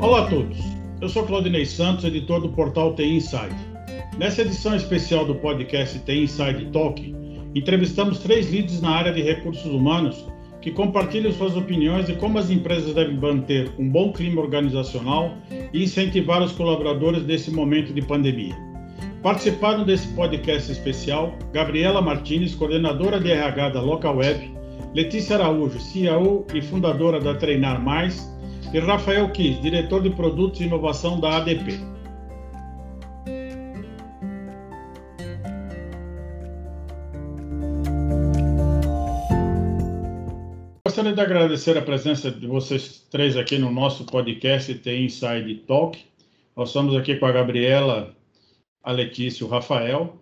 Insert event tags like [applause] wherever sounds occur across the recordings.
Olá a todos. Eu sou Claudinei Santos, editor do portal TI Inside. Nessa edição especial do podcast TI Inside Talk, entrevistamos três líderes na área de recursos humanos que compartilham suas opiniões de como as empresas devem manter um bom clima organizacional e incentivar os colaboradores nesse momento de pandemia. Participaram desse podcast especial Gabriela Martins, coordenadora de RH da Local Web, Letícia Araújo, CEO e fundadora da Treinar Mais, e Rafael Kiss, diretor de produtos e inovação da ADP. Gostaria de agradecer a presença de vocês três aqui no nosso podcast The Inside Talk. Nós estamos aqui com a Gabriela, a Letícia e o Rafael.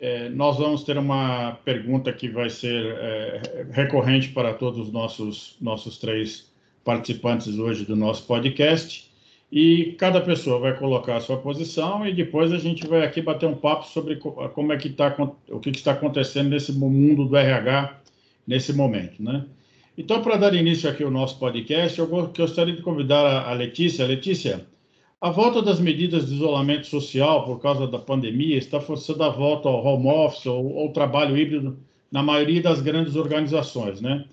É, nós vamos ter uma pergunta que vai ser é, recorrente para todos os nossos, nossos três participantes hoje do nosso podcast. E cada pessoa vai colocar a sua posição e depois a gente vai aqui bater um papo sobre como é que está o que está acontecendo nesse mundo do RH nesse momento, né? Então, para dar início aqui ao nosso podcast, eu gostaria de convidar a Letícia. Letícia, a volta das medidas de isolamento social por causa da pandemia está forçando a volta ao home office ou ao trabalho híbrido na maioria das grandes organizações, né?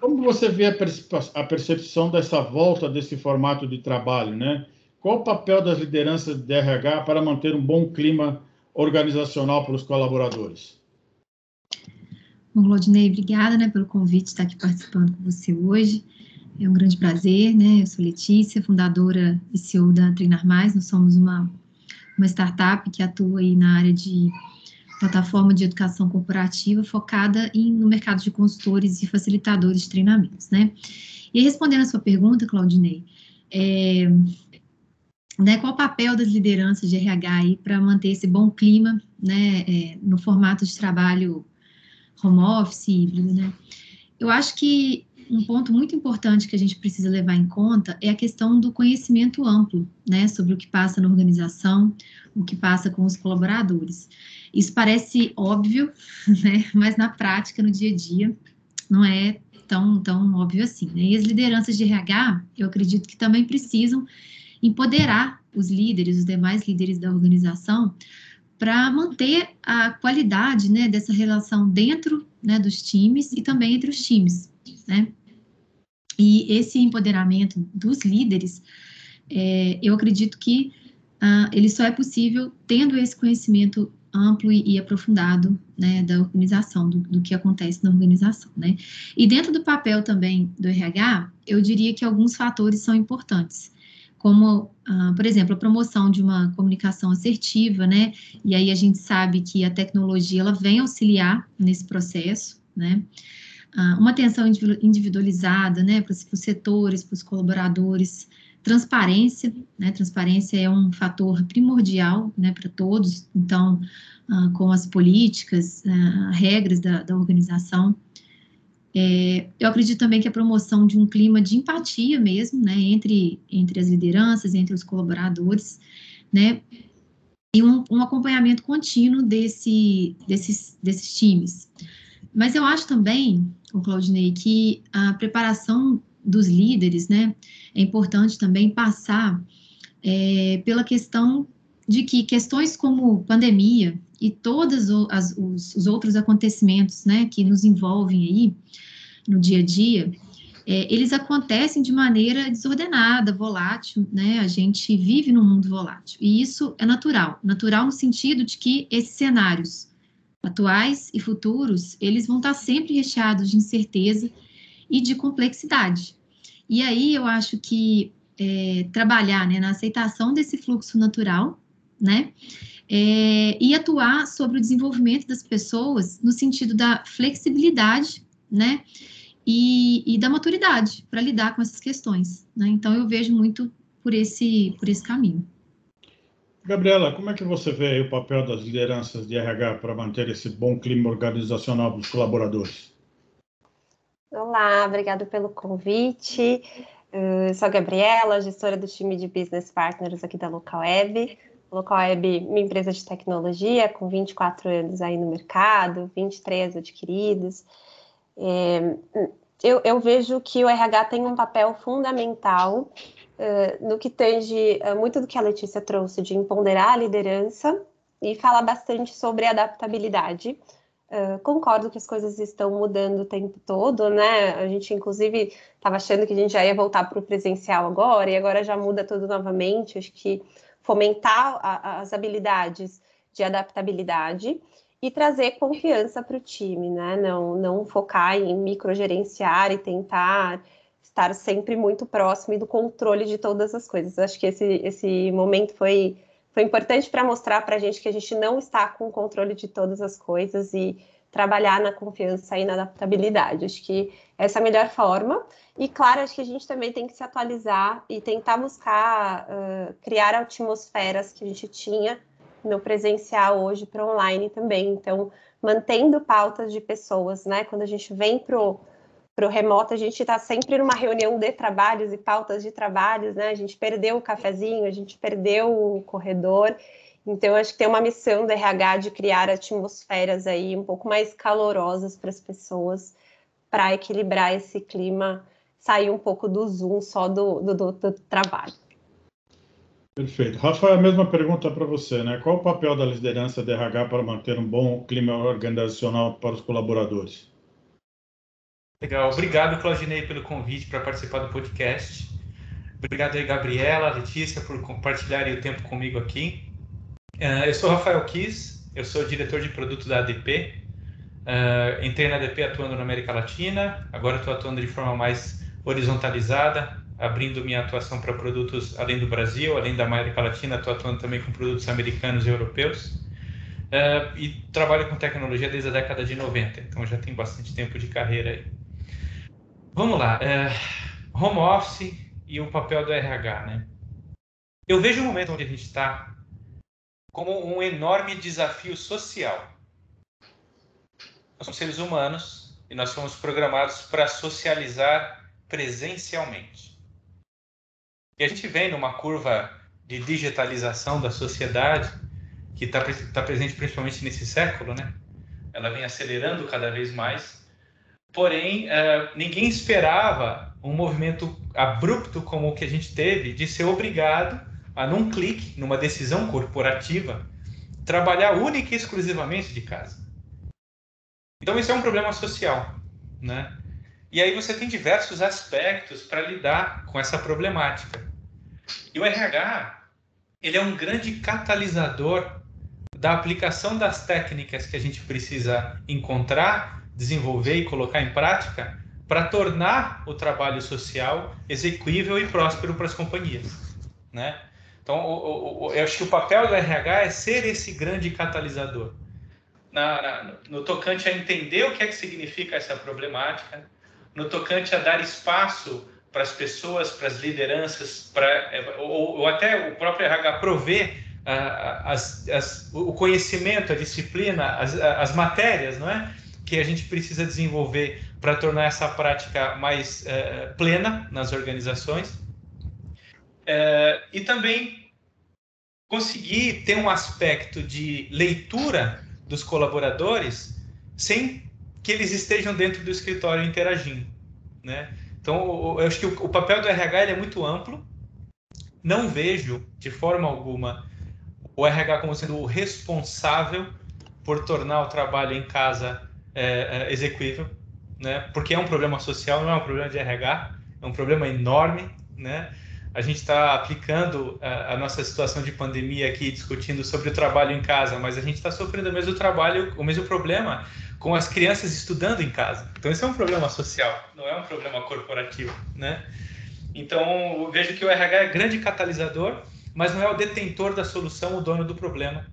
Como você vê a percepção dessa volta desse formato de trabalho, né? Qual o papel das lideranças de RH para manter um bom clima organizacional para os colaboradores? Bom, Claudinei, obrigada né, pelo convite de estar aqui participando com você hoje. É um grande prazer, né? Eu sou Letícia, fundadora e CEO da Treinar Mais. Nós somos uma, uma startup que atua aí na área de plataforma de educação corporativa focada em, no mercado de consultores e facilitadores de treinamentos, né? E respondendo a sua pergunta, Claudinei, é, né, qual o papel das lideranças de RH para manter esse bom clima, né, é, no formato de trabalho home office, híbrido, né? Eu acho que um ponto muito importante que a gente precisa levar em conta é a questão do conhecimento amplo, né, sobre o que passa na organização, o que passa com os colaboradores. Isso parece óbvio, [laughs] né? Mas na prática, no dia a dia, não é tão, tão óbvio assim. Né? E as lideranças de RH, eu acredito que também precisam empoderar os líderes, os demais líderes da organização, para manter a qualidade né, dessa relação dentro né, dos times e também entre os times. Né? E esse empoderamento dos líderes, é, eu acredito que ah, ele só é possível tendo esse conhecimento amplo e, e aprofundado né, da organização, do, do, que acontece na organização. Né? E dentro do papel também do RH, eu diria que alguns fatores são importantes, como, uh, por exemplo, a promoção de uma comunicação assertiva, né? E aí a gente sabe que a tecnologia ela vem auxiliar nesse processo, né? Uh, uma atenção individualizada, né, para os setores, para os colaboradores, Transparência, né? Transparência é um fator primordial, né, para todos. Então, uh, com as políticas, uh, regras da, da organização. É, eu acredito também que a promoção de um clima de empatia mesmo, né, entre, entre as lideranças, entre os colaboradores, né, e um, um acompanhamento contínuo desse, desses, desses times. Mas eu acho também, o Claudinei, que a preparação dos líderes, né, é importante também passar é, pela questão de que questões como pandemia e todos os, os, outros acontecimentos, né, que nos envolvem aí no dia a dia, é, eles acontecem de maneira desordenada, volátil, né? A gente vive num mundo volátil e isso é natural, natural no sentido de que esses cenários atuais e futuros eles vão estar sempre recheados de incerteza e de complexidade. E aí eu acho que é, trabalhar né, na aceitação desse fluxo natural, né? É, e atuar sobre o desenvolvimento das pessoas no sentido da flexibilidade, né? E, e da maturidade para lidar com essas questões. Né? Então eu vejo muito por esse, por esse caminho. Gabriela, como é que você vê o papel das lideranças de RH para manter esse bom clima organizacional dos colaboradores? Olá, obrigado pelo convite. Eu sou a Gabriela, gestora do time de Business Partners aqui da Local Web. Uma empresa de tecnologia com 24 anos aí no mercado, 23 adquiridos. É, eu, eu, vejo que o RH tem um papel fundamental uh, no que tange uh, muito do que a Letícia trouxe de empoderar a liderança e falar bastante sobre adaptabilidade. Uh, concordo que as coisas estão mudando o tempo todo, né? A gente, inclusive, estava achando que a gente já ia voltar para o presencial agora, e agora já muda tudo novamente. Acho que fomentar a, as habilidades de adaptabilidade e trazer confiança para o time, né? Não, não focar em microgerenciar e tentar estar sempre muito próximo do controle de todas as coisas. Acho que esse, esse momento foi, foi importante para mostrar para a gente que a gente não está com o controle de todas as coisas e trabalhar na confiança e na adaptabilidade. Acho que essa é a melhor forma. E, claro, acho que a gente também tem que se atualizar e tentar buscar uh, criar atmosferas que a gente tinha no presencial hoje para online também. Então, mantendo pautas de pessoas, né? Quando a gente vem para o remoto, a gente está sempre numa reunião de trabalhos e pautas de trabalhos, né? A gente perdeu o cafezinho, a gente perdeu o corredor. Então, acho que tem uma missão do RH de criar atmosferas aí um pouco mais calorosas para as pessoas, para equilibrar esse clima, sair um pouco do Zoom só do, do, do, do trabalho. Perfeito. Rafa, a mesma pergunta para você, né? Qual o papel da liderança da RH para manter um bom clima organizacional para os colaboradores? Legal. Obrigado, Claudinei, pelo convite para participar do podcast. Obrigado aí, Gabriela, Letícia, por compartilharem o tempo comigo aqui. Uh, eu sou Rafael Kiss, eu sou diretor de produto da ADP. Uh, entrei na ADP atuando na América Latina, agora estou atuando de forma mais horizontalizada, abrindo minha atuação para produtos além do Brasil, além da América Latina, estou atuando também com produtos americanos e europeus. Uh, e trabalho com tecnologia desde a década de 90, então já tem bastante tempo de carreira aí. Vamos lá, uh, home office e o papel do RH, né? Eu vejo o momento onde a gente está como um enorme desafio social. Nós somos seres humanos e nós somos programados para socializar presencialmente. E a gente vem numa curva de digitalização da sociedade que está tá presente principalmente nesse século, né? Ela vem acelerando cada vez mais. Porém, uh, ninguém esperava um movimento abrupto como o que a gente teve de ser obrigado a, num clique, numa decisão corporativa, trabalhar única e exclusivamente de casa. Então, isso é um problema social, né? E aí você tem diversos aspectos para lidar com essa problemática. E o RH, ele é um grande catalisador da aplicação das técnicas que a gente precisa encontrar, desenvolver e colocar em prática para tornar o trabalho social execuível e próspero para as companhias, né? Então, eu acho que o papel do RH é ser esse grande catalisador. Na, no tocante a entender o que é que significa essa problemática, no tocante a dar espaço para as pessoas, para as lideranças, para, é, ou, ou, até o próprio RH prover uh, as, as, o conhecimento, a disciplina, as, as matérias, não é? Que a gente precisa desenvolver para tornar essa prática mais uh, plena nas organizações. Uh, e também conseguir ter um aspecto de leitura dos colaboradores sem que eles estejam dentro do escritório interagindo, né? Então, eu acho que o, papel do RH é muito amplo. Não vejo, de forma alguma, o RH como sendo o responsável por tornar o trabalho em casa é, é, execuível, né? Porque é um problema social, não é um problema de RH, é um problema enorme, né? A gente está aplicando a, a, nossa situação de pandemia aqui, discutindo sobre o trabalho em casa, mas a gente está sofrendo o mesmo trabalho, o mesmo problema com as crianças estudando em casa. Então, isso é um problema social, não é um problema corporativo, né? Então, eu vejo que o RH é grande catalisador, mas não é o detentor da solução, o dono do problema.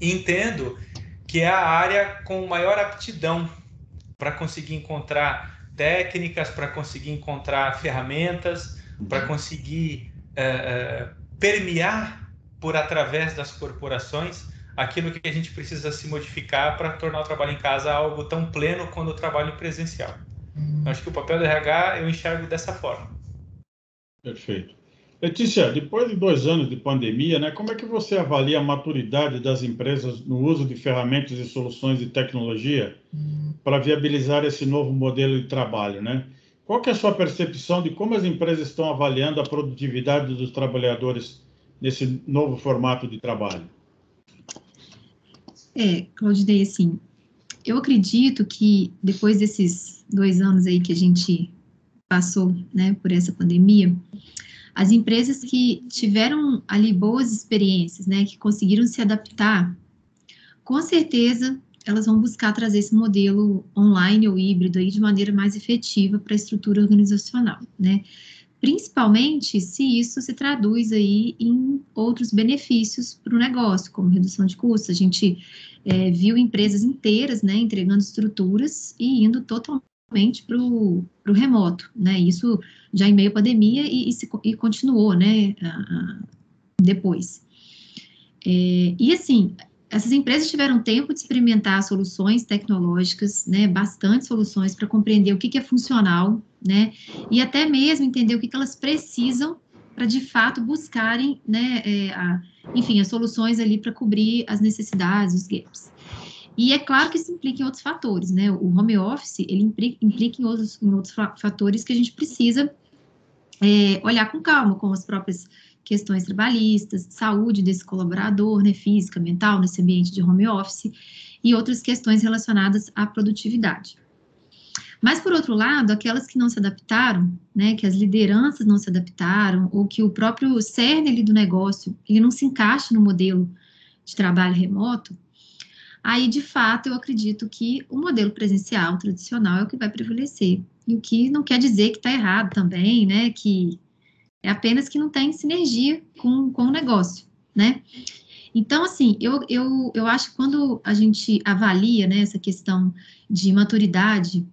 E entendo que é a área com maior aptidão para conseguir encontrar técnicas, para conseguir encontrar ferramentas, para conseguir é, é, permear por através das corporações aquilo que a gente precisa se modificar para tornar o trabalho em casa algo tão pleno quanto o trabalho presencial. Hum. Acho que o papel do RH eu enxergo dessa forma. Perfeito. Letícia, depois de dois anos de pandemia, né, como é que você avalia a maturidade das empresas no uso de ferramentas e soluções de tecnologia para viabilizar esse novo modelo de trabalho, né? qual é a sua percepção de como as empresas estão avaliando a produtividade dos trabalhadores nesse novo formato de trabalho? É, Claudinei, assim, eu acredito que depois desses dois anos aí que a gente passou, né, por essa pandemia, as empresas que tiveram ali boas experiências, né, que conseguiram se adaptar, com certeza elas vão buscar trazer esse modelo online ou híbrido aí de maneira mais efetiva para a estrutura organizacional, né? Principalmente se isso se traduz aí em outros benefícios para o negócio, como redução de custos. A gente é, viu empresas inteiras, né, entregando estruturas e indo totalmente para o remoto, né? Isso já em meio à pandemia e, e, se, e continuou, né, depois. É, e assim, essas empresas tiveram tempo de experimentar soluções tecnológicas, né, bastante soluções para compreender o que, que, é funcional, né, e até mesmo entender o que, que elas precisam para de fato buscarem, né, é, a, enfim, as soluções ali para cobrir as necessidades, os gaps. E é claro que isso implica em outros fatores, né? O home office ele implica, em, outros, em outros fatores que a gente precisa é, olhar com calma, como as próprias questões trabalhistas, saúde desse colaborador, né, física, mental, nesse ambiente de home office, e outras questões relacionadas à produtividade. Mas, por outro lado, aquelas que não se adaptaram, né, que as lideranças não se adaptaram, ou que o próprio cerne do negócio, ele não se encaixa no modelo de trabalho remoto, aí, de fato, eu acredito que o modelo presencial tradicional é o que vai prevalecer. E o que não quer dizer que está errado também, né, que é apenas que não tem sinergia com, com o negócio, né? Então, assim, eu, eu, eu acho que quando a gente avalia né, essa questão de maturidade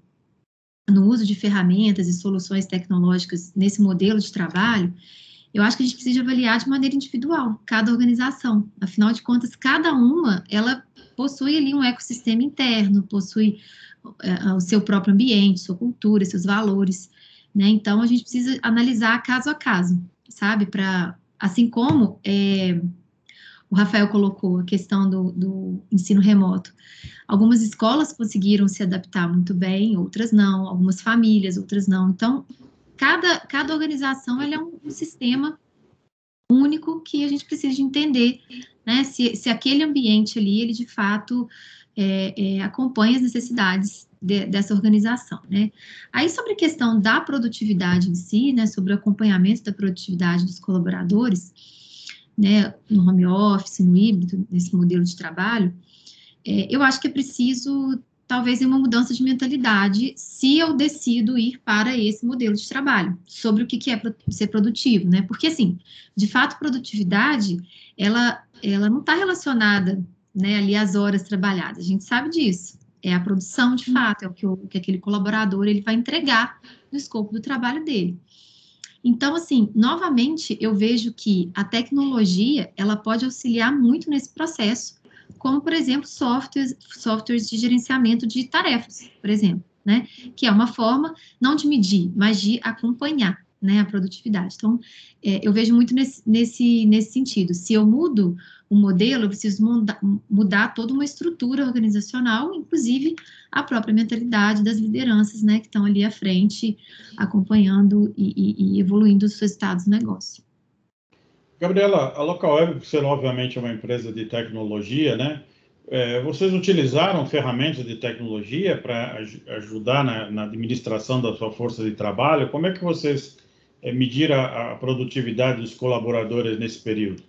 no uso de ferramentas e soluções tecnológicas nesse modelo de trabalho, eu acho que a gente precisa avaliar de maneira individual, cada organização. Afinal de contas, cada uma, ela possui ali um ecossistema interno, possui uh, o seu próprio ambiente, sua cultura, seus valores. Né? Então, a gente precisa analisar caso a caso, sabe? Para, assim como é, o Rafael colocou a questão do, do, ensino remoto. Algumas escolas conseguiram se adaptar muito bem, outras não, algumas famílias, outras não. Então, cada, cada organização é um, um sistema único que a gente precisa de entender, né? Se, se aquele ambiente ali, ele de fato é, é, acompanha as necessidades de, dessa organização, né? Aí, sobre a questão da produtividade em si, né, sobre o acompanhamento da produtividade dos colaboradores, né, no home office, no híbrido, nesse modelo de trabalho, é, eu acho que é preciso, talvez, uma mudança de mentalidade se eu decido ir para esse modelo de trabalho, sobre o que, que é ser produtivo, né? Porque, assim, de fato, produtividade, ela, ela não está relacionada, né, ali às horas trabalhadas, a gente sabe disso, é a produção de fato, é o que, o que aquele colaborador ele vai entregar no escopo do trabalho dele. Então, assim, novamente, eu vejo que a tecnologia, ela pode auxiliar muito nesse processo, como, por exemplo, softwares, softwares de gerenciamento de tarefas, por exemplo, né? Que é uma forma, não de medir, mas de acompanhar né, a produtividade. Então, é, eu vejo muito nesse, nesse, nesse sentido. Se eu mudo o modelo, eu preciso mudar, mudar toda uma estrutura organizacional, inclusive a própria mentalidade das lideranças, né, que estão ali à frente, acompanhando e, e, e evoluindo os resultados do negócio. Gabriela, a LocalWeb, por ser obviamente uma empresa de tecnologia, né, é, vocês utilizaram ferramentas de tecnologia para ajudar na, na, administração da sua força de trabalho? Como é que vocês é, medir a, a, produtividade dos colaboradores nesse período?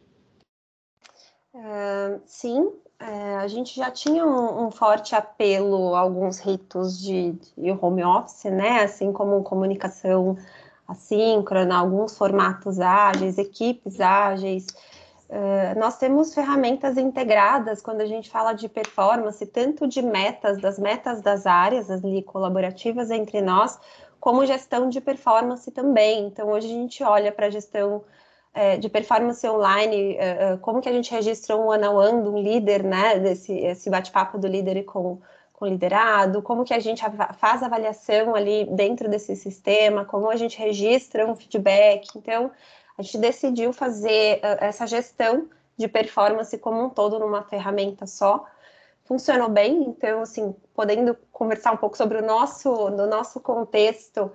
Uh, sim, é, a gente já tinha um, um, forte apelo a alguns ritos de, de, home office, né? Assim como comunicação assíncrona, alguns formatos ágeis, equipes ágeis. Uh, nós temos ferramentas integradas quando a gente fala de performance, tanto de metas, das metas das áreas ali colaborativas entre nós, como gestão de performance também. Então, hoje a gente olha para a gestão é, de performance online, é, como que a gente registra um one-on-one -on um líder, né, desse esse bate-papo do líder com, com o liderado, como que a gente faz avaliação ali dentro desse sistema, como a gente registra um feedback. Então, a gente decidiu fazer uh, essa gestão de performance como um todo numa ferramenta só, funcionou bem, então, assim, podendo conversar um pouco sobre o nosso, no nosso contexto,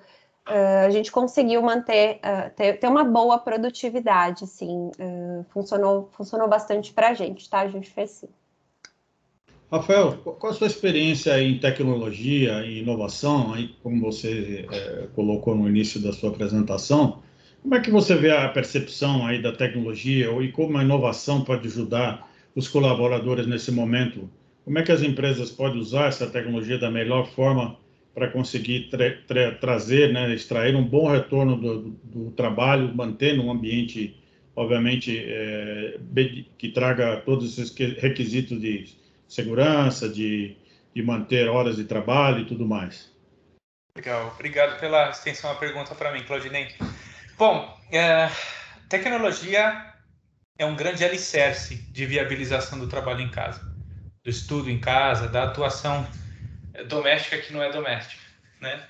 uh, a gente conseguiu manter, uh, ter, ter, uma boa produtividade, assim, uh, funcionou, funcionou bastante para a gente, tá? A gente fez sim. Rafael, qual a sua experiência em tecnologia e inovação, aí, como você é, colocou no início da sua apresentação, como é que você vê a percepção aí da tecnologia e como a inovação pode ajudar os colaboradores nesse momento? Como é que as empresas podem usar essa tecnologia da melhor forma para conseguir tra tra trazer, né, extrair um bom retorno do, do, trabalho, mantendo um ambiente, obviamente, é, que traga todos esses requisitos de segurança, de, de manter horas de trabalho e tudo mais. Legal, obrigado pela extensão da pergunta para mim, Claudinei. Bom, é, tecnologia é um grande alicerce de viabilização do trabalho em casa, do estudo em casa, da atuação doméstica que não é doméstica, né?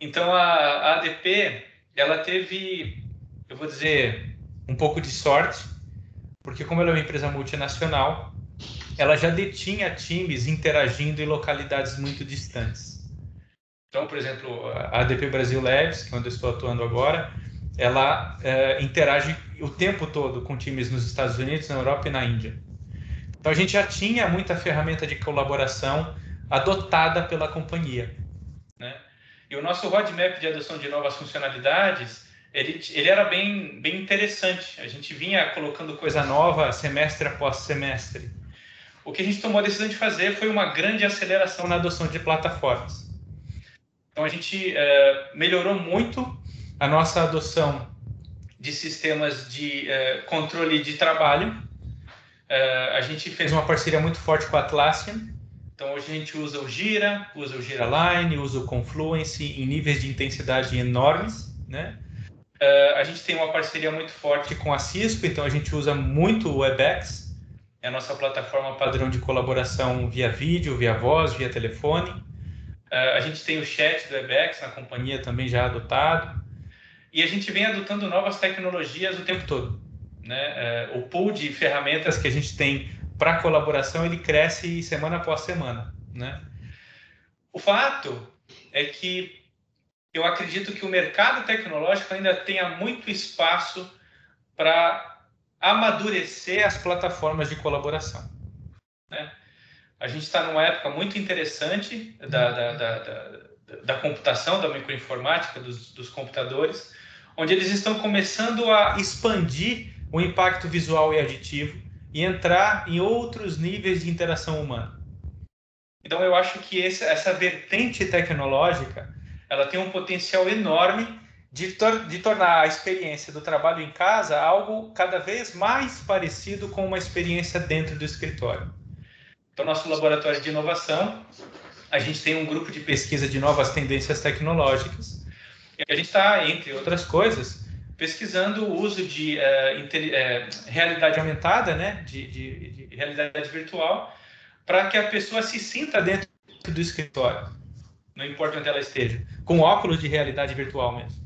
Então a, a ADP ela teve, eu vou dizer, um pouco de sorte, porque como ela é uma empresa multinacional, ela já detinha times interagindo em localidades muito distantes. Então, por exemplo, a ADP Brasil Labs, que é onde eu estou atuando agora, ela é, interage o tempo todo com times nos Estados Unidos, na Europa e na Índia. Então, a gente já tinha muita ferramenta de colaboração adotada pela companhia. Né? E o nosso roadmap de adoção de novas funcionalidades, ele, ele era bem, bem interessante. A gente vinha colocando coisa nova semestre após semestre. O que a gente tomou a decisão de fazer foi uma grande aceleração na adoção de plataformas. Então, a gente é, melhorou muito a nossa adoção de sistemas de é, controle de trabalho. É, a gente fez uma parceria muito forte com a Atlassian, então hoje a gente usa o Gira, usa o Gira Line, usa o Confluence em níveis de intensidade enormes, né? Uh, a gente tem uma parceria muito forte com a Cisco, então a gente usa muito o WebEx, é a nossa plataforma padrão de colaboração via vídeo, via voz, via telefone. Uh, a gente tem o chat do WebEx na companhia também já adotado. E a gente vem adotando novas tecnologias o tempo todo. Né? Uh, o pool de ferramentas que a gente tem para colaboração ele cresce semana após semana, né? O fato é que eu acredito que o mercado tecnológico ainda tenha muito espaço para amadurecer as plataformas de colaboração. Né? A gente está numa época muito interessante da, da, da, da, computação, da microinformática, dos, dos computadores, onde eles estão começando a expandir o impacto visual e aditivo e entrar em outros níveis de interação humana. Então eu acho que esse, essa vertente tecnológica ela tem um potencial enorme de, tor de tornar a experiência do trabalho em casa algo cada vez mais parecido com uma experiência dentro do escritório. Então nosso laboratório de inovação a gente tem um grupo de pesquisa de novas tendências tecnológicas e a gente está entre outras coisas pesquisando o uso de uh, realidade aumentada, né, de, de, de realidade virtual, para que a pessoa se sinta dentro do escritório, não importa onde ela esteja, com óculos de realidade virtual mesmo.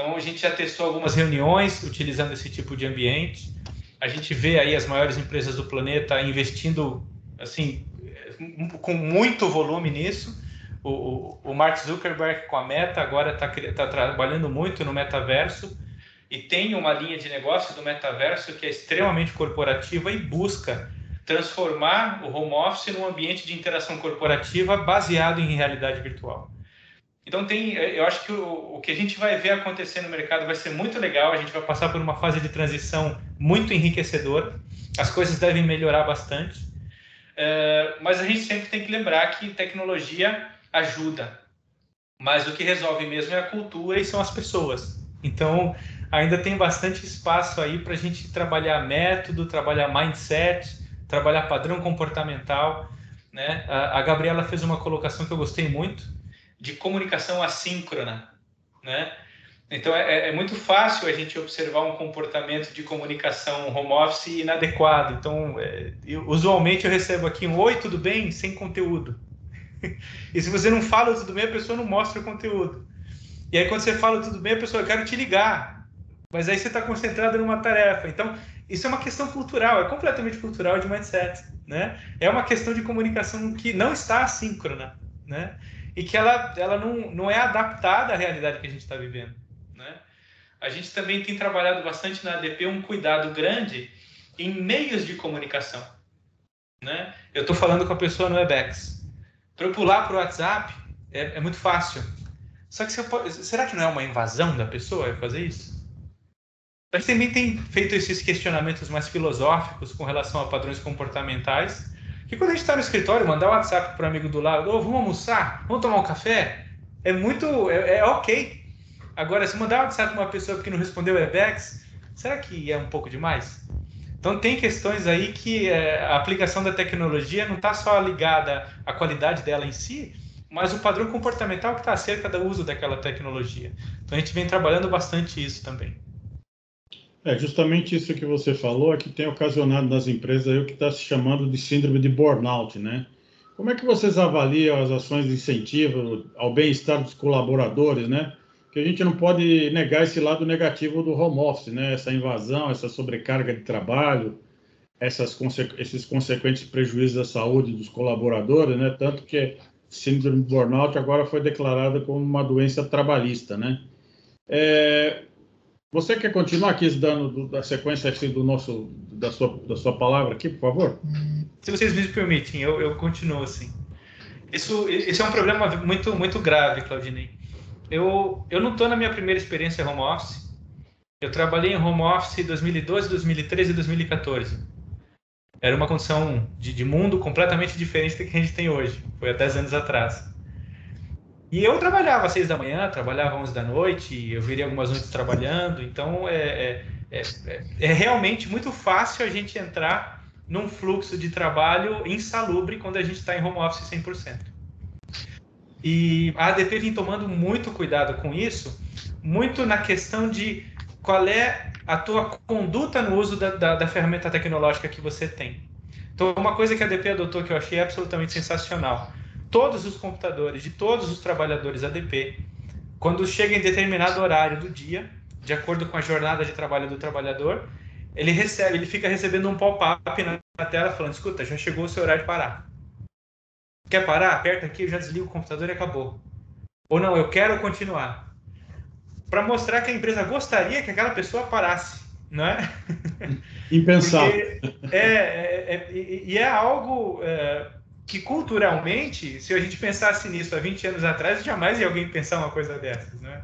Então, a gente já testou algumas reuniões utilizando esse tipo de ambiente. A gente vê aí as maiores empresas do planeta investindo, assim, com muito volume nisso. O, o, Mark Zuckerberg com a Meta agora está tá trabalhando muito no metaverso e tem uma linha de negócio do metaverso que é extremamente corporativa e busca transformar o home office num ambiente de interação corporativa baseado em realidade virtual. Então tem, eu acho que o, o que a gente vai ver acontecer no mercado vai ser muito legal. A gente vai passar por uma fase de transição muito enriquecedora. As coisas devem melhorar bastante, é, mas a gente sempre tem que lembrar que tecnologia ajuda, mas o que resolve mesmo é a cultura e são as pessoas. Então ainda tem bastante espaço aí para a gente trabalhar método, trabalhar mindset, trabalhar padrão comportamental. Né? A, a Gabriela fez uma colocação que eu gostei muito de comunicação assíncrona. Né? Então é, é, muito fácil a gente observar um comportamento de comunicação home office inadequado. Então, é, eu, usualmente eu recebo aqui um oi, tudo bem? Sem conteúdo. [laughs] e se você não fala tudo bem, a pessoa não mostra o conteúdo. E aí quando você fala tudo bem, a pessoa, eu quero te ligar. Mas aí você está concentrado numa tarefa. Então, isso é uma questão cultural, é completamente cultural de mindset, né? É uma questão de comunicação que não está assíncrona, né? E que ela, ela não, não é adaptada à realidade que a gente está vivendo. Né? A gente também tem trabalhado bastante na ADP um cuidado grande em meios de comunicação. Né? Eu estou falando com a pessoa no Webex. Para eu pular para o WhatsApp, é, é, muito fácil. Só que você, será que não é uma invasão da pessoa fazer isso? A gente também tem feito esses questionamentos mais filosóficos com relação a padrões comportamentais, que quando a gente está no escritório, mandar um WhatsApp para o amigo do lado, oh, vamos almoçar, vamos tomar um café, é muito, é, é ok. Agora, se mandar um WhatsApp para uma pessoa que não respondeu o Webex, será que é um pouco demais? Então, tem questões aí que é, a aplicação da tecnologia não está só ligada à qualidade dela em si, mas o padrão comportamental que está acerca do uso daquela tecnologia. Então, a gente vem trabalhando bastante isso também. É justamente isso que você falou é que tem ocasionado nas empresas aí o que está se chamando de síndrome de burnout, né? Como é que vocês avaliam as ações de incentivo ao bem-estar dos colaboradores, né? Que a gente não pode negar esse lado negativo do home office, né? Essa invasão, essa sobrecarga de trabalho, essas esses consequentes prejuízos à saúde dos colaboradores, né? Tanto que síndrome de burnout agora foi declarada como uma doença trabalhista, né? É, você quer continuar aqui dando da sequência assim, do nosso, da sua, da sua palavra aqui, por favor? Se vocês me permitem, eu, eu continuo assim. Isso, isso é um problema muito, muito grave, Claudinei. Eu, eu não estou na minha primeira experiência home office. Eu trabalhei em home office em 2012, 2013 e 2014. Era uma condição de, de mundo completamente diferente da que a gente tem hoje. Foi há 10 anos atrás. E eu trabalhava às seis da manhã, trabalhava às onze da noite, eu viria algumas noites trabalhando, então é, é, é, é, é realmente muito fácil a gente entrar num fluxo de trabalho insalubre quando a gente está em home office 100%. E a ADP vem tomando muito cuidado com isso, muito na questão de qual é a tua conduta no uso da, da, da ferramenta tecnológica que você tem. Então, uma coisa que a ADP adotou que eu achei absolutamente sensacional todos os computadores de todos os trabalhadores ADP, quando chega em determinado horário do dia, de acordo com a jornada de trabalho do trabalhador, ele recebe, ele fica recebendo um pop-up na tela falando: escuta, já chegou o seu horário de parar. Quer parar? Aperta aqui, eu já desligo o computador e acabou. Ou não, eu quero continuar. Para mostrar que a empresa gostaria que aquela pessoa parasse, não é? [laughs] Impensável. é, é, é, e é algo é, que culturalmente, se a gente pensasse nisso há 20 anos atrás, jamais ia alguém pensar uma coisa dessas, né?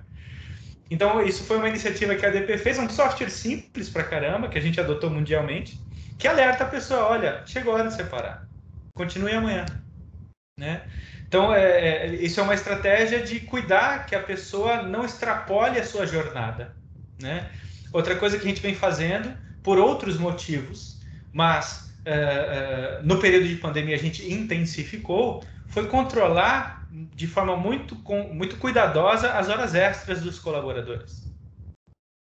Então, isso foi uma iniciativa que a ADP fez, um software simples pra caramba, que a gente adotou mundialmente, que alerta a pessoa, olha, chegou a hora de separar, continue amanhã, né? Então, é, é, isso é uma estratégia de cuidar que a pessoa não extrapole a sua jornada, né? Outra coisa que a gente vem fazendo, por outros motivos, mas no período de pandemia a gente intensificou foi controlar de forma muito, muito cuidadosa as horas extras dos colaboradores.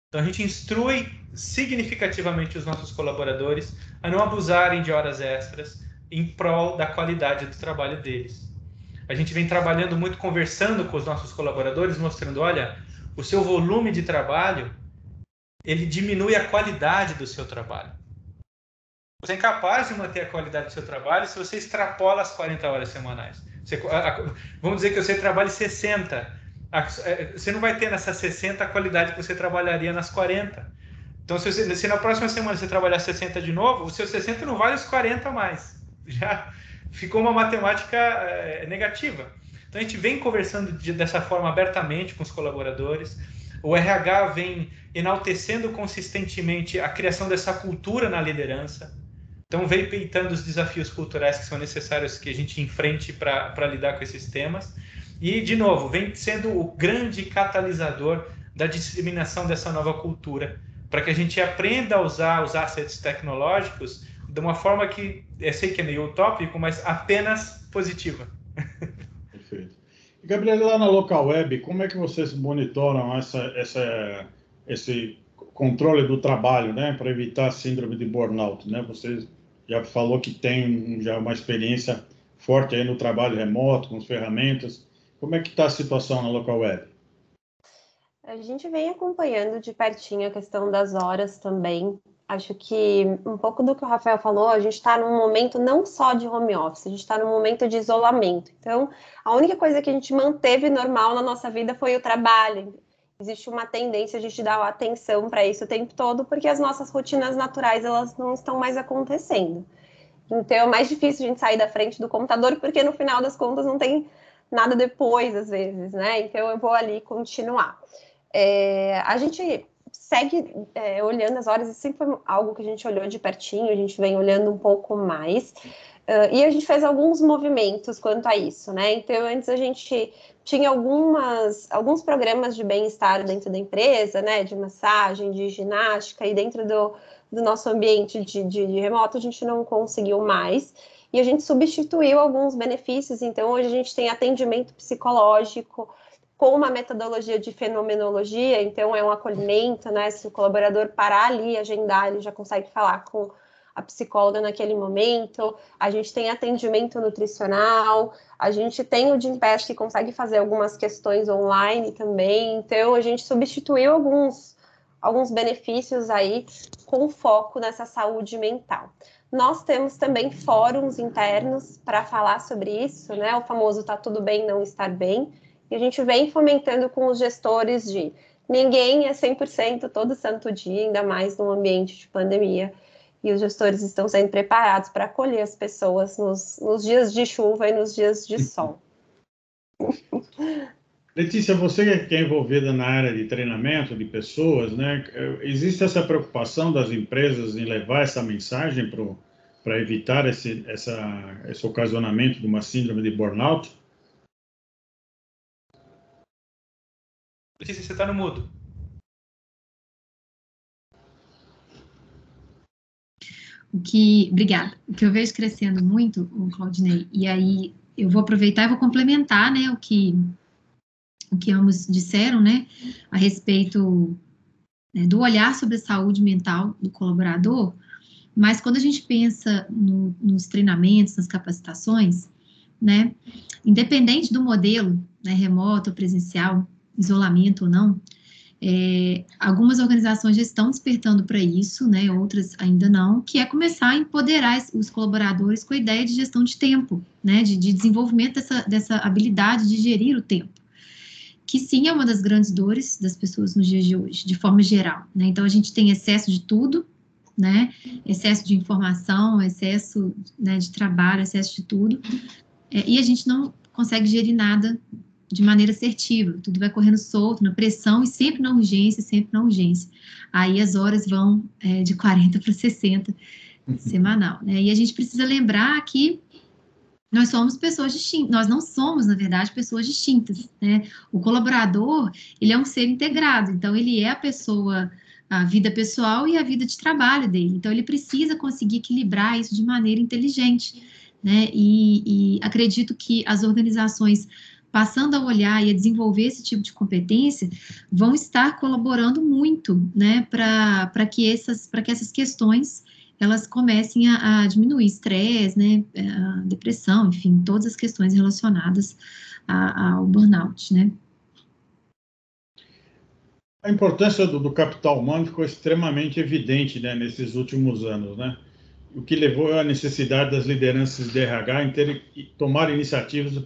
Então a gente instrui significativamente os nossos colaboradores a não abusarem de horas extras em prol da qualidade do trabalho deles. A gente vem trabalhando muito, conversando com os nossos colaboradores, mostrando, olha, o seu volume de trabalho ele diminui a qualidade do seu trabalho. Você é incapaz de manter a qualidade do seu trabalho se você extrapola as 40 horas semanais. Você, a, a, vamos dizer que você trabalhe 60. A, é, você não vai ter nessas 60 a qualidade que você trabalharia nas 40. Então, se, você, se na próxima semana você trabalhar 60 de novo, os seus 60 não vale os 40 mais. [laughs] Já ficou uma matemática é, negativa. Então, a gente vem conversando de, dessa forma abertamente com os colaboradores. O RH vem enaltecendo consistentemente a criação dessa cultura na liderança. Então, vem peitando os desafios culturais que são necessários que a gente enfrente para lidar com esses temas. E, de novo, vem sendo o grande catalisador da disseminação dessa nova cultura, para que a gente aprenda a usar os assets tecnológicos de uma forma que, eu sei que é meio utópico, mas apenas positiva. Perfeito. E, Gabriel, lá na local web, como é que vocês monitoram essa, essa, esse controle do trabalho, né, para evitar a síndrome de burnout, né? Vocês já falou que tem já uma experiência forte aí no trabalho remoto, com as ferramentas. Como é que está a situação na local web? A gente vem acompanhando de pertinho a questão das horas também. Acho que um pouco do que o Rafael falou, a gente está num momento não só de home office, a gente está num momento de isolamento. Então, a única coisa que a gente manteve normal na nossa vida foi o trabalho. Existe uma tendência a gente dar atenção para isso o tempo todo, porque as nossas rotinas naturais elas não estão mais acontecendo. Então, é mais difícil a gente sair da frente do computador, porque no final das contas não tem nada depois, às vezes, né? Então, eu vou ali continuar. É, a gente segue é, olhando as horas, e sempre foi algo que a gente olhou de pertinho, a gente vem olhando um pouco mais. Uh, e a gente fez alguns movimentos quanto a isso, né? Então, antes a gente tinha algumas, alguns programas de bem-estar dentro da empresa, né? De massagem, de ginástica, e dentro do, do nosso ambiente de, de, de remoto a gente não conseguiu mais. E a gente substituiu alguns benefícios, então hoje a gente tem atendimento psicológico, com uma metodologia de fenomenologia, então é um acolhimento, né? Se o colaborador parar ali, agendar, ele já consegue falar com a psicóloga naquele momento. A gente tem atendimento nutricional, a gente tem o Gympass que consegue fazer algumas questões online também. Então a gente substituiu alguns alguns benefícios aí com foco nessa saúde mental. Nós temos também fóruns internos para falar sobre isso, né? O famoso tá tudo bem não estar bem e a gente vem fomentando com os gestores de ninguém é 100% todo santo dia, ainda mais num ambiente de pandemia. E os gestores estão sendo preparados para acolher as pessoas nos, nos dias de chuva e nos dias de sol. [laughs] Letícia, você que é envolvida na área de treinamento de pessoas, né? Existe essa preocupação das empresas em levar essa mensagem para evitar esse, essa, esse ocasionamento de uma síndrome de burnout? Letícia, você está no mudo. O que, obrigada. O que eu vejo crescendo muito, o Claudinei, e aí eu vou aproveitar e vou complementar, né, o que o que ambos disseram, né, a respeito né, do olhar sobre a saúde mental do colaborador, mas quando a gente pensa no, nos treinamentos, nas capacitações, né, independente do modelo, né, remoto presencial, isolamento ou não, é, algumas organizações já estão despertando para isso, né, outras ainda não, que é começar a empoderar os colaboradores com a ideia de gestão de tempo, né, de, de desenvolvimento dessa, dessa habilidade de gerir o tempo, que sim é uma das grandes dores das pessoas nos dias de hoje, de forma geral, né, então a gente tem excesso de tudo, né, excesso de informação, excesso né, de trabalho, excesso de tudo, é, e a gente não consegue gerir nada de maneira assertiva, tudo vai correndo solto, na pressão e sempre na urgência, sempre na urgência. Aí as horas vão é, de 40 para 60 uhum. semanal, né? E a gente precisa lembrar que nós somos pessoas distintas, nós não somos, na verdade, pessoas distintas, né? O colaborador, ele é um ser integrado, então ele é a pessoa, a vida pessoal e a vida de trabalho dele, então ele precisa conseguir equilibrar isso de maneira inteligente, né? E, e acredito que as organizações passando a olhar e a desenvolver esse tipo de competência, vão estar colaborando muito, né, para que essas, que essas questões elas comecem a, a diminuir estresse, né, a depressão, enfim, todas as questões relacionadas a, ao burnout, né. A importância do, do, capital humano ficou extremamente evidente né, nesses últimos anos, né? O que levou à necessidade das lideranças de RH em ter, tomar iniciativas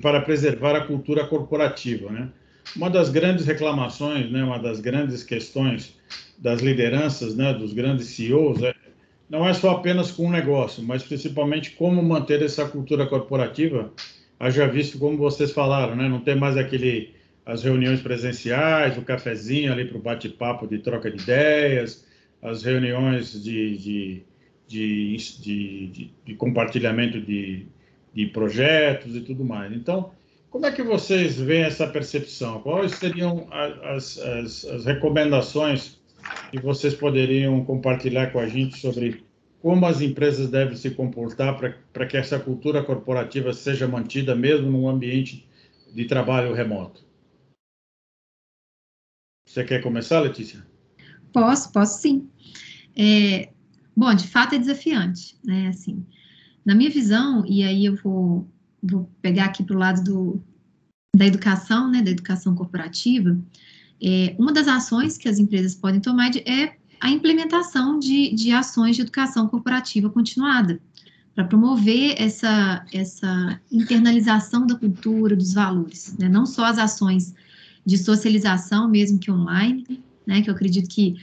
para preservar a cultura corporativa, né? Uma das grandes reclamações, né, uma das grandes questões das lideranças, né, dos grandes CEOs, é, não é só apenas com o negócio, mas principalmente como manter essa cultura corporativa, haja visto como vocês falaram, né, não ter mais aquele as reuniões presenciais, o cafezinho ali para o bate-papo de troca de ideias, as reuniões de, de, de, de compartilhamento de, de projetos e tudo mais. Então, como é que vocês veem essa percepção? Quais seriam as, as, as recomendações que vocês poderiam compartilhar com a gente sobre como as empresas devem se comportar para que essa cultura corporativa seja mantida mesmo num ambiente de trabalho remoto? Você quer começar, Letícia? Posso, posso sim. É, bom, de fato é desafiante, né? Assim, na minha visão, e aí eu vou, vou pegar aqui para o lado do, da educação, né, da educação corporativa, é, uma das ações que as empresas podem tomar é a implementação de, de ações de educação corporativa continuada, para promover essa, essa internalização da cultura, dos valores, né? não só as ações de socialização, mesmo que online, né? que eu acredito que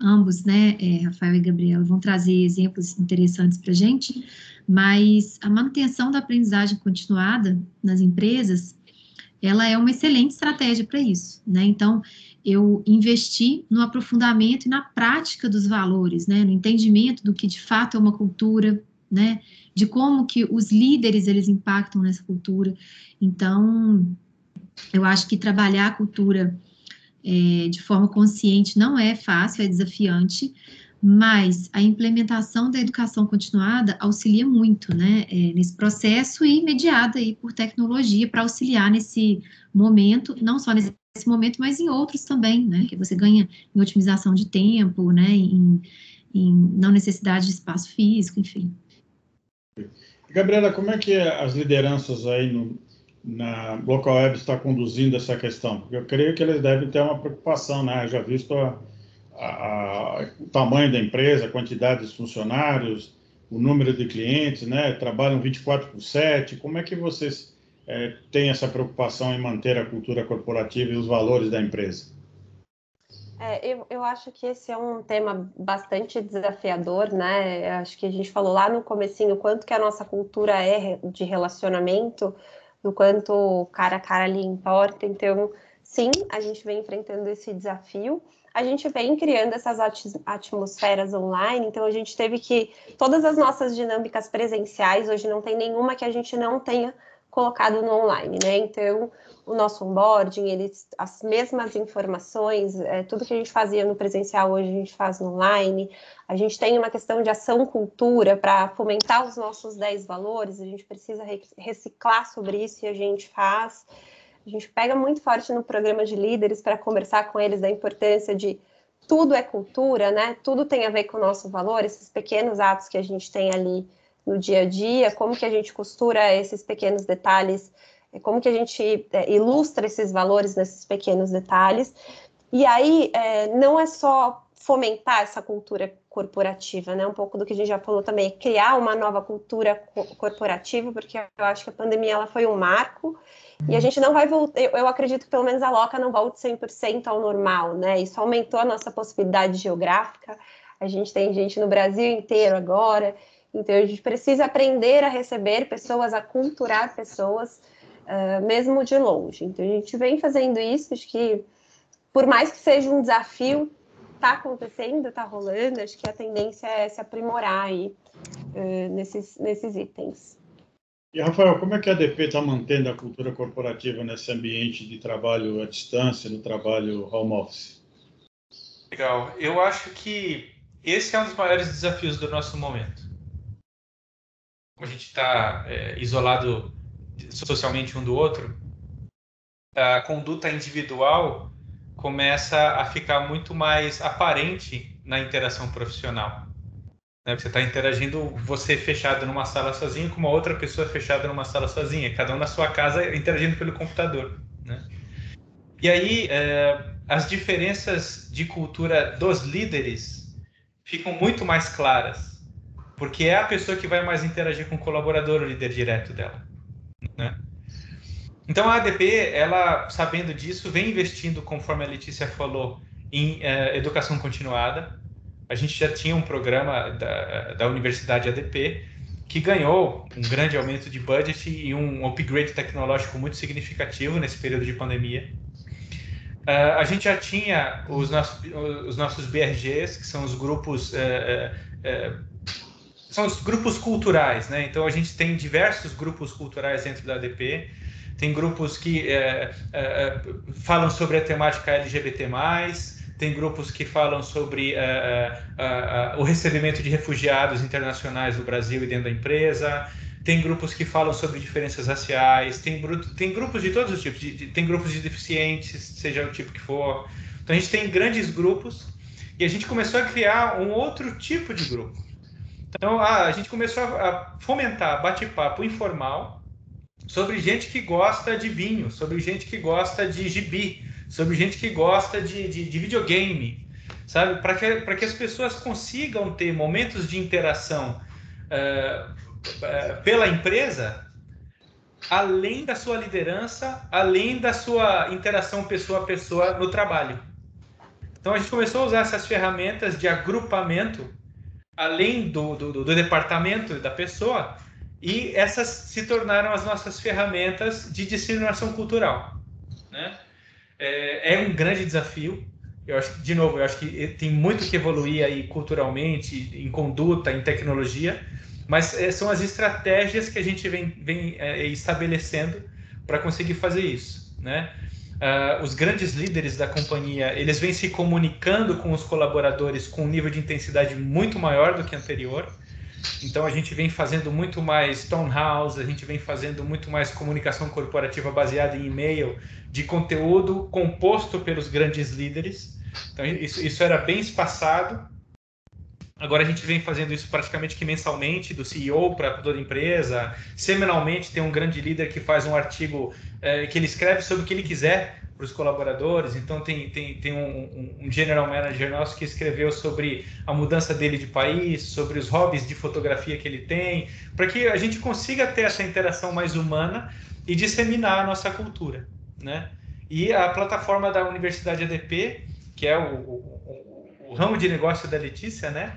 ambos, né, é, Rafael e Gabriela, vão trazer exemplos interessantes para a gente, mas a manutenção da aprendizagem continuada nas empresas, ela é uma excelente estratégia para isso, né? Então, eu investi no aprofundamento e na prática dos valores, né, no entendimento do que de fato é uma cultura, né, de como que os líderes eles impactam nessa cultura. Então, eu acho que trabalhar a cultura é, de forma consciente não é fácil, é desafiante, mas a implementação da educação continuada auxilia muito, né, é, nesse processo e mediada aí por tecnologia para auxiliar nesse momento, não só nesse momento, mas em outros também, né, que você ganha em otimização de tempo, né, em, em não necessidade de espaço físico, enfim. Gabriela, como é que as lideranças aí no, na Local Web está conduzindo essa questão? Porque eu creio que eles devem ter uma preocupação, né? Já visto a, a, o tamanho da empresa, a quantidade de funcionários, o número de clientes, né? Trabalham 24 por 7. Como é que vocês é, têm essa preocupação em manter a cultura corporativa e os valores da empresa? É, eu, eu acho que esse é um tema bastante desafiador, né? Acho que a gente falou lá no comecinho quanto que a nossa cultura é de relacionamento, do quanto cara a cara ali importa. Então, sim, a gente vem enfrentando esse desafio. A gente vem criando essas atmosferas online, então a gente teve que. Todas as nossas dinâmicas presenciais, hoje não tem nenhuma que a gente não tenha colocado no online, né? Então, o nosso onboarding, eles, as mesmas informações, é, tudo que a gente fazia no presencial hoje a gente faz no online. A gente tem uma questão de ação cultura para fomentar os nossos 10 valores, a gente precisa reciclar sobre isso e a gente faz. A gente pega muito forte no programa de líderes para conversar com eles da importância de tudo é cultura, né? Tudo tem a ver com o nosso valor, esses pequenos atos que a gente tem ali no dia a dia, como que a gente costura esses pequenos detalhes é como que a gente é, ilustra esses valores nesses pequenos detalhes. E aí, é, não é só fomentar essa cultura corporativa, né? Um pouco do que a gente já falou também, criar uma nova cultura co corporativa, porque eu acho que a pandemia ela foi um marco e a gente não vai voltar, eu, eu acredito que pelo menos a Loca não volte 100% ao normal, né? Isso aumentou a nossa possibilidade geográfica, a gente tem gente no Brasil inteiro agora, então a gente precisa aprender a receber pessoas, a culturar pessoas, uh, mesmo de longe. Então, a gente vem fazendo isso, acho que, por mais que seja um desafio, está acontecendo, está rolando, acho que a tendência é se aprimorar aí uh, nesses, nesses itens. E, Rafael, como é que a ADP está mantendo a cultura corporativa nesse ambiente de trabalho à distância, no trabalho home office? Legal. Eu acho que esse é um dos maiores desafios do nosso momento. Como a gente está é, isolado socialmente um do outro, a conduta individual começa a ficar muito mais aparente na interação profissional. Né? Você está interagindo, você fechado numa sala sozinho, com uma outra pessoa fechada numa sala sozinha, cada um na sua casa interagindo pelo computador. Né? E aí, é, as diferenças de cultura dos líderes ficam muito mais claras, porque é a pessoa que vai mais interagir com o colaborador, o líder direto dela. Né? Então a ADP, ela sabendo disso, vem investindo, conforme a Letícia falou, em uh, educação continuada. A gente já tinha um programa da, da Universidade ADP que ganhou um grande aumento de budget e um upgrade tecnológico muito significativo nesse período de pandemia. Uh, a gente já tinha os nossos, os nossos BRGs, que são os grupos uh, uh, são os grupos culturais, né? Então a gente tem diversos grupos culturais dentro da ADP. Tem grupos que é, é, é, falam sobre a temática LGBT+, tem grupos que falam sobre é, é, o recebimento de refugiados internacionais no Brasil e dentro da empresa, tem grupos que falam sobre diferenças raciais, tem, tem grupos de todos os tipos, de, de, tem grupos de deficientes, seja o tipo que for. Então a gente tem grandes grupos e a gente começou a criar um outro tipo de grupo então, a, a gente começou a, fomentar bate-papo informal sobre gente que gosta de vinho, sobre gente que gosta de gibi, sobre gente que gosta de, de, de videogame, sabe? Para que, que as pessoas consigam ter momentos de interação uh, uh, pela empresa, além da sua liderança, além da sua interação pessoa a pessoa no trabalho. Então a gente começou a usar essas ferramentas de agrupamento, além do, do, do departamento da pessoa, e essas se tornaram as nossas ferramentas de disseminação cultural. Né? É, é, um grande desafio. Eu acho, de novo, eu acho que tem muito que evoluir aí culturalmente, em conduta, em tecnologia, mas é, são as estratégias que a gente vem, vem é, estabelecendo para conseguir fazer isso, né? Uh, os grandes líderes da companhia eles vêm se comunicando com os colaboradores com um nível de intensidade muito maior do que anterior. Então a gente vem fazendo muito mais townhouse, a gente vem fazendo muito mais comunicação corporativa baseada em e-mail, de conteúdo composto pelos grandes líderes. Então isso, isso era bem espaçado. Agora a gente vem fazendo isso praticamente que mensalmente, do CEO para toda a empresa. Semanalmente tem um grande líder que faz um artigo é, que ele escreve sobre o que ele quiser para os colaboradores. Então, tem, tem, tem um, um, general manager nosso que escreveu sobre a mudança dele de país, sobre os hobbies de fotografia que ele tem, para que a gente consiga ter essa interação mais humana e disseminar a nossa cultura. Né? E a plataforma da Universidade ADP, que é o, o, o ramo de negócio da Letícia, né?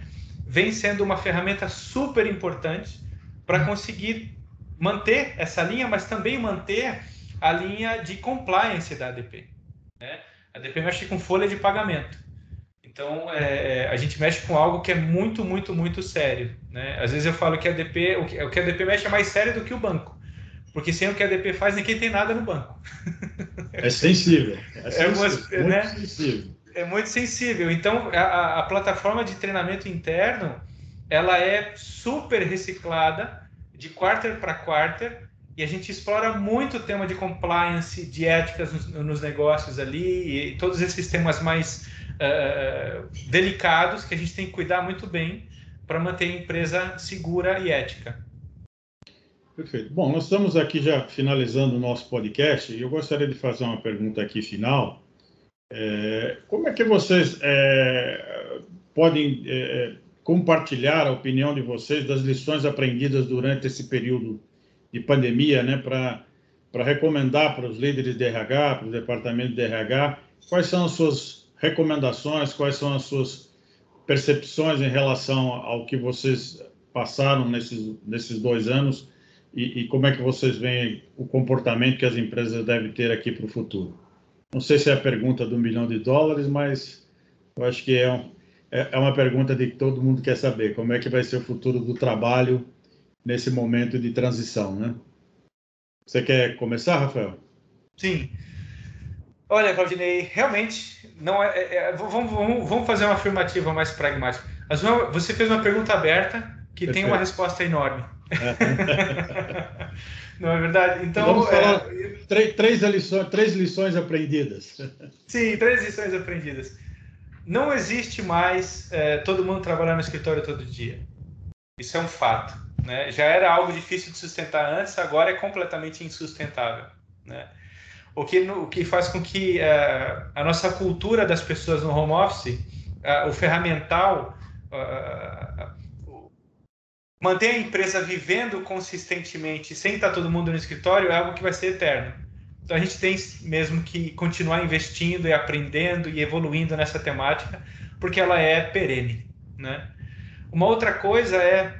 Vem sendo uma ferramenta super importante para conseguir manter essa linha, mas também manter a linha de compliance da ADP. Né? A ADP mexe com folha de pagamento. Então, é, a gente mexe com algo que é muito, muito, muito sério. Né? Às vezes eu falo que a ADP, o que, o que a ADP mexe é mais sério do que o banco. Porque sem o que a ADP faz, ninguém tem nada no banco. É sensível. É, sensível, é muito né? sensível. É muito sensível. Então, a, a plataforma de treinamento interno, ela é super reciclada de quarter para quarter e a gente explora muito o tema de compliance, de éticas nos, nos negócios ali, e todos esses temas mais uh, delicados que a gente tem que cuidar muito bem para manter a empresa segura e ética. Perfeito. Bom, nós estamos aqui já finalizando o nosso podcast e eu gostaria de fazer uma pergunta aqui final. É, como é que vocês é, podem é, compartilhar a opinião de vocês das lições aprendidas durante esse período de pandemia, né, para recomendar para os líderes de RH, para o departamento de RH, quais são as suas recomendações, quais são as suas percepções em relação ao que vocês passaram nesses, nesses dois anos? E, e como é que vocês veem o comportamento que as empresas devem ter aqui para o futuro. Não sei se é a pergunta do milhão de dólares, mas eu acho que é, um, é, é uma pergunta de que todo mundo quer saber, como é que vai ser o futuro do trabalho nesse momento de transição, né? Você quer começar, Rafael? Sim. Olha, Claudinei, realmente não é, é, é vamos, vamos, vamos, fazer uma afirmativa mais pragmática. Você fez uma pergunta aberta que Perfeito. tem uma resposta enorme. É. não é verdade? Então, é, três, três, lições, três lições aprendidas. Sim, três lições aprendidas. Não existe mais é, todo mundo trabalhar no escritório todo dia. Isso é um fato. Né? Já era algo difícil de sustentar antes, agora é completamente insustentável. Né? O, que, o que faz com que uh, a nossa cultura das pessoas no home office, uh, o ferramental, uh, manter a empresa vivendo consistentemente sem estar todo mundo no escritório é algo que vai ser eterno. Então a gente tem mesmo que continuar investindo e aprendendo e evoluindo nessa temática, porque ela é perene. Né? Uma outra coisa é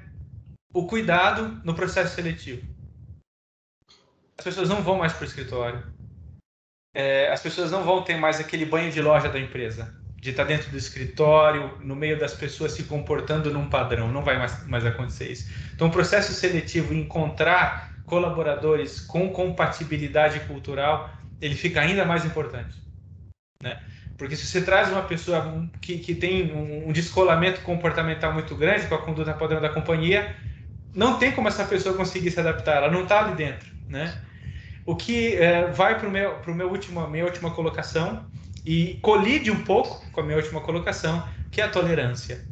o cuidado no processo seletivo. As pessoas não vão mais para o escritório. É, as pessoas não vão ter mais aquele banho de loja da empresa, de estar dentro do escritório, no meio das pessoas se comportando num padrão. Não vai mais, mais acontecer isso. Então, o processo seletivo, encontrar colaboradores com compatibilidade cultural, ele fica ainda mais importante. Né? Porque se você traz uma pessoa que, que tem um, descolamento comportamental muito grande com a conduta padrão da companhia, não tem como essa pessoa conseguir se adaptar, ela não está ali dentro, né? O que é, vai para o meu, meu último, minha última colocação e colide um pouco com a minha última colocação, que é a tolerância,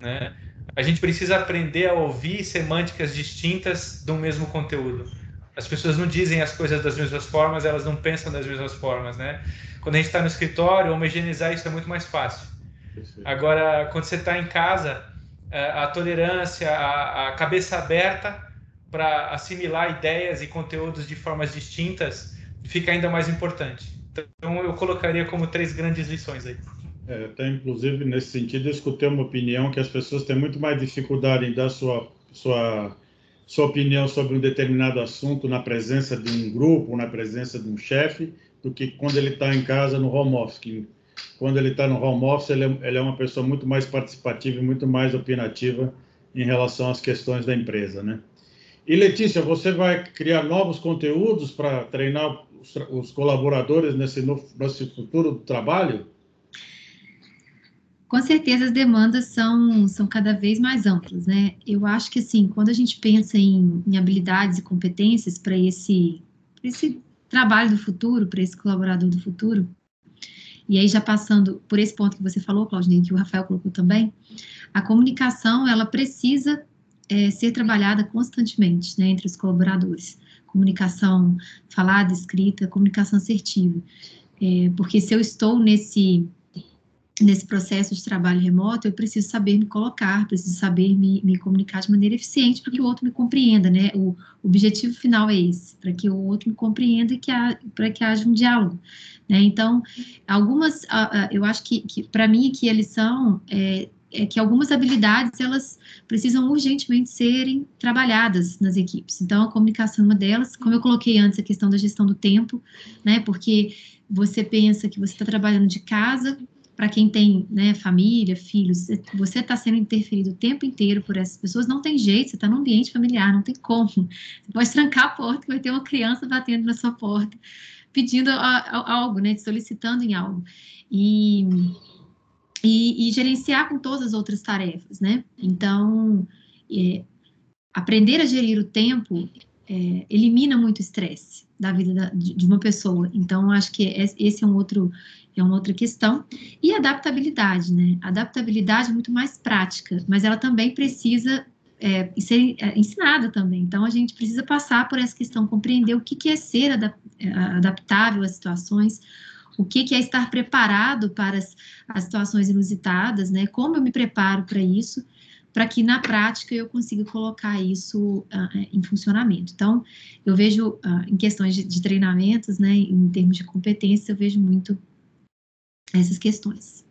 né? A gente precisa aprender a ouvir semânticas distintas do mesmo conteúdo. As pessoas não dizem as coisas das mesmas formas, elas não pensam das mesmas formas, né? Quando a gente está no escritório, homogeneizar isso é muito mais fácil. Agora, quando você está em casa, a tolerância, a, a cabeça aberta para assimilar ideias e conteúdos de formas distintas fica ainda mais importante. Então, eu colocaria como três grandes lições aí. É, até inclusive nesse sentido, escutei uma opinião que as pessoas têm muito mais dificuldade em dar sua, sua, sua opinião sobre um determinado assunto na presença de um grupo, na presença de um chefe, do que quando ele está em casa no home office. Quando ele está no home office, ele é, ele é uma pessoa muito mais participativa e muito mais opinativa em relação às questões da empresa, né? E Letícia, você vai criar novos conteúdos para treinar os, os, colaboradores nesse, nesse futuro trabalho? Com certeza as demandas são, são cada vez mais amplas, né? Eu acho que assim, quando a gente pensa em, em habilidades e competências para esse, esse trabalho do futuro, para esse colaborador do futuro, e aí já passando por esse ponto que você falou, Claudinei, que o Rafael colocou também, a comunicação ela precisa é, ser trabalhada constantemente né, entre os colaboradores. Comunicação falada, escrita, comunicação assertiva. É, porque se eu estou nesse nesse processo de trabalho remoto, eu preciso saber me colocar, preciso saber me, me comunicar de maneira eficiente para que o outro me compreenda, né? O, objetivo final é esse, para que o outro me compreenda e para que haja um diálogo, né? Então, algumas, eu acho que, que para mim aqui a lição é, é que algumas habilidades elas precisam urgentemente serem trabalhadas nas equipes. Então, a comunicação é uma delas, como eu coloquei antes, a questão da gestão do tempo, né? Porque você pensa que você está trabalhando de casa, para quem tem né, família, filhos, você está sendo interferido o tempo inteiro por essas pessoas, não tem jeito, você está num ambiente familiar, não tem como. Você pode trancar a porta, que vai ter uma criança batendo na sua porta, pedindo a, a, algo, né, solicitando em algo. E e, e, gerenciar com todas as outras tarefas, né? Então, é, aprender a gerir o tempo é, elimina muito estresse da vida da, de, de, uma pessoa. Então, acho que esse é um outro é uma outra questão. E adaptabilidade, né? Adaptabilidade é muito mais prática, mas ela também precisa é, ser é, ensinada também. Então, a gente precisa passar por essa questão, compreender o que, que é ser adap é, adaptável às situações, o que, é estar preparado para as, as situações inusitadas, né? Como eu me preparo para isso, para que na prática eu consiga colocar isso uh, em funcionamento. Então, eu vejo uh, em questões de, de, treinamentos, né, em termos de competência, eu vejo muito essas questões.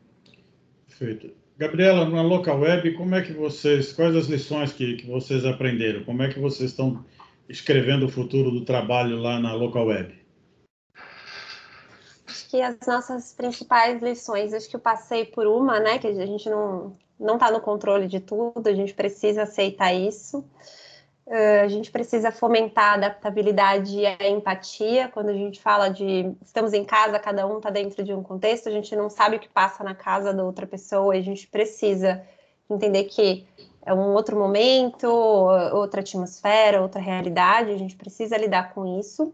Perfeito. Gabriela, na local web, como é que vocês, quais as lições que, que vocês aprenderam? Como é que vocês estão escrevendo o futuro do trabalho lá na local web? Que as nossas principais lições, acho que eu passei por uma, né, que a gente não não está no controle de tudo, a gente precisa aceitar isso. Uh, a gente precisa fomentar a adaptabilidade e a empatia. Quando a gente fala de estamos em casa, cada um está dentro de um contexto, a gente não sabe o que passa na casa da outra pessoa, e a gente precisa entender que é um outro momento, outra atmosfera, outra realidade, a gente precisa lidar com isso.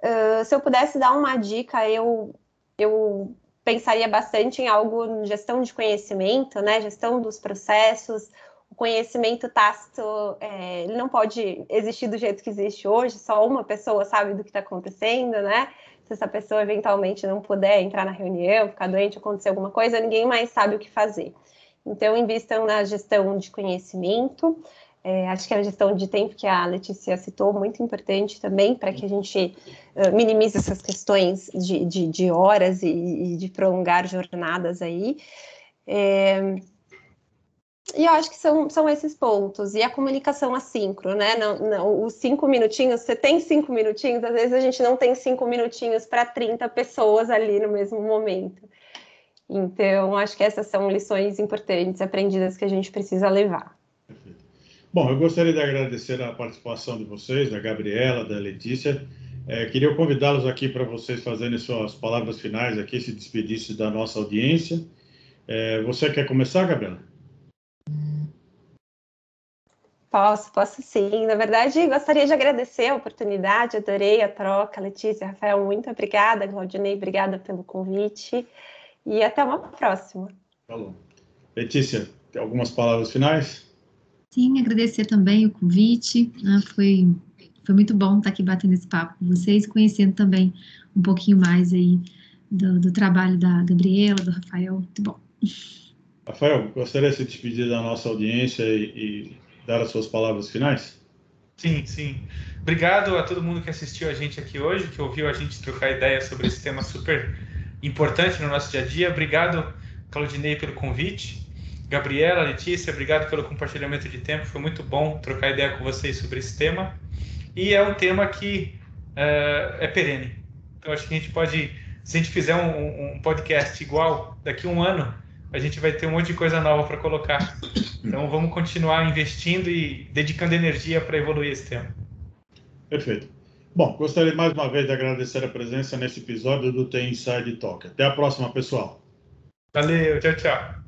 Uh, se eu pudesse dar uma dica, eu, eu pensaria bastante em algo gestão de conhecimento, né? Gestão dos processos. O conhecimento tácito, é, ele não pode existir do jeito que existe hoje, só uma pessoa sabe do que está acontecendo, né? Se essa pessoa eventualmente não puder entrar na reunião, ficar doente, acontecer alguma coisa, ninguém mais sabe o que fazer. Então, invistam na gestão de conhecimento. É, acho que a gestão de tempo que a Letícia citou, muito importante também, para que a gente uh, minimize essas questões de, de, de horas e, e, de prolongar jornadas aí. É, e eu acho que são, são esses pontos. E a comunicação assíncrona, né? Não, não, os cinco minutinhos, você tem cinco minutinhos, às vezes a gente não tem cinco minutinhos para 30 pessoas ali no mesmo momento. Então, acho que essas são lições importantes aprendidas que a gente precisa levar. Bom, eu gostaria de agradecer a participação de vocês, da Gabriela, da Letícia. É, queria convidá-los aqui para vocês fazerem suas palavras finais aqui, se despedirem da nossa audiência. É, você quer começar, Gabriela? Posso, posso sim. Na verdade, gostaria de agradecer a oportunidade, adorei a troca. Letícia, Rafael, muito obrigada. Claudinei, obrigada pelo convite. E até uma próxima. Falou. Letícia, algumas palavras finais? Sim, agradecer também o convite. Né? Foi, foi muito bom estar aqui batendo esse papo com vocês, conhecendo também um pouquinho mais aí do, do trabalho da Gabriela, do Rafael. Muito bom. Rafael, gostaria de se despedir da nossa audiência e, e dar as suas palavras finais? Sim, sim. Obrigado a todo mundo que assistiu a gente aqui hoje, que ouviu a gente trocar ideias sobre esse tema super importante no nosso dia a dia. Obrigado, Claudinei, pelo convite. Gabriela, Letícia, obrigado pelo compartilhamento de tempo. Foi muito bom trocar ideia com vocês sobre esse tema. E é um tema que uh, é perene. Então, acho que a gente pode, se a gente fizer um, um podcast igual daqui a um ano, a gente vai ter um monte de coisa nova para colocar. Então, vamos continuar investindo e dedicando energia para evoluir esse tema. Perfeito. Bom, gostaria mais uma vez de agradecer a presença nesse episódio do The Inside Talk. Até a próxima, pessoal. Valeu, tchau, tchau.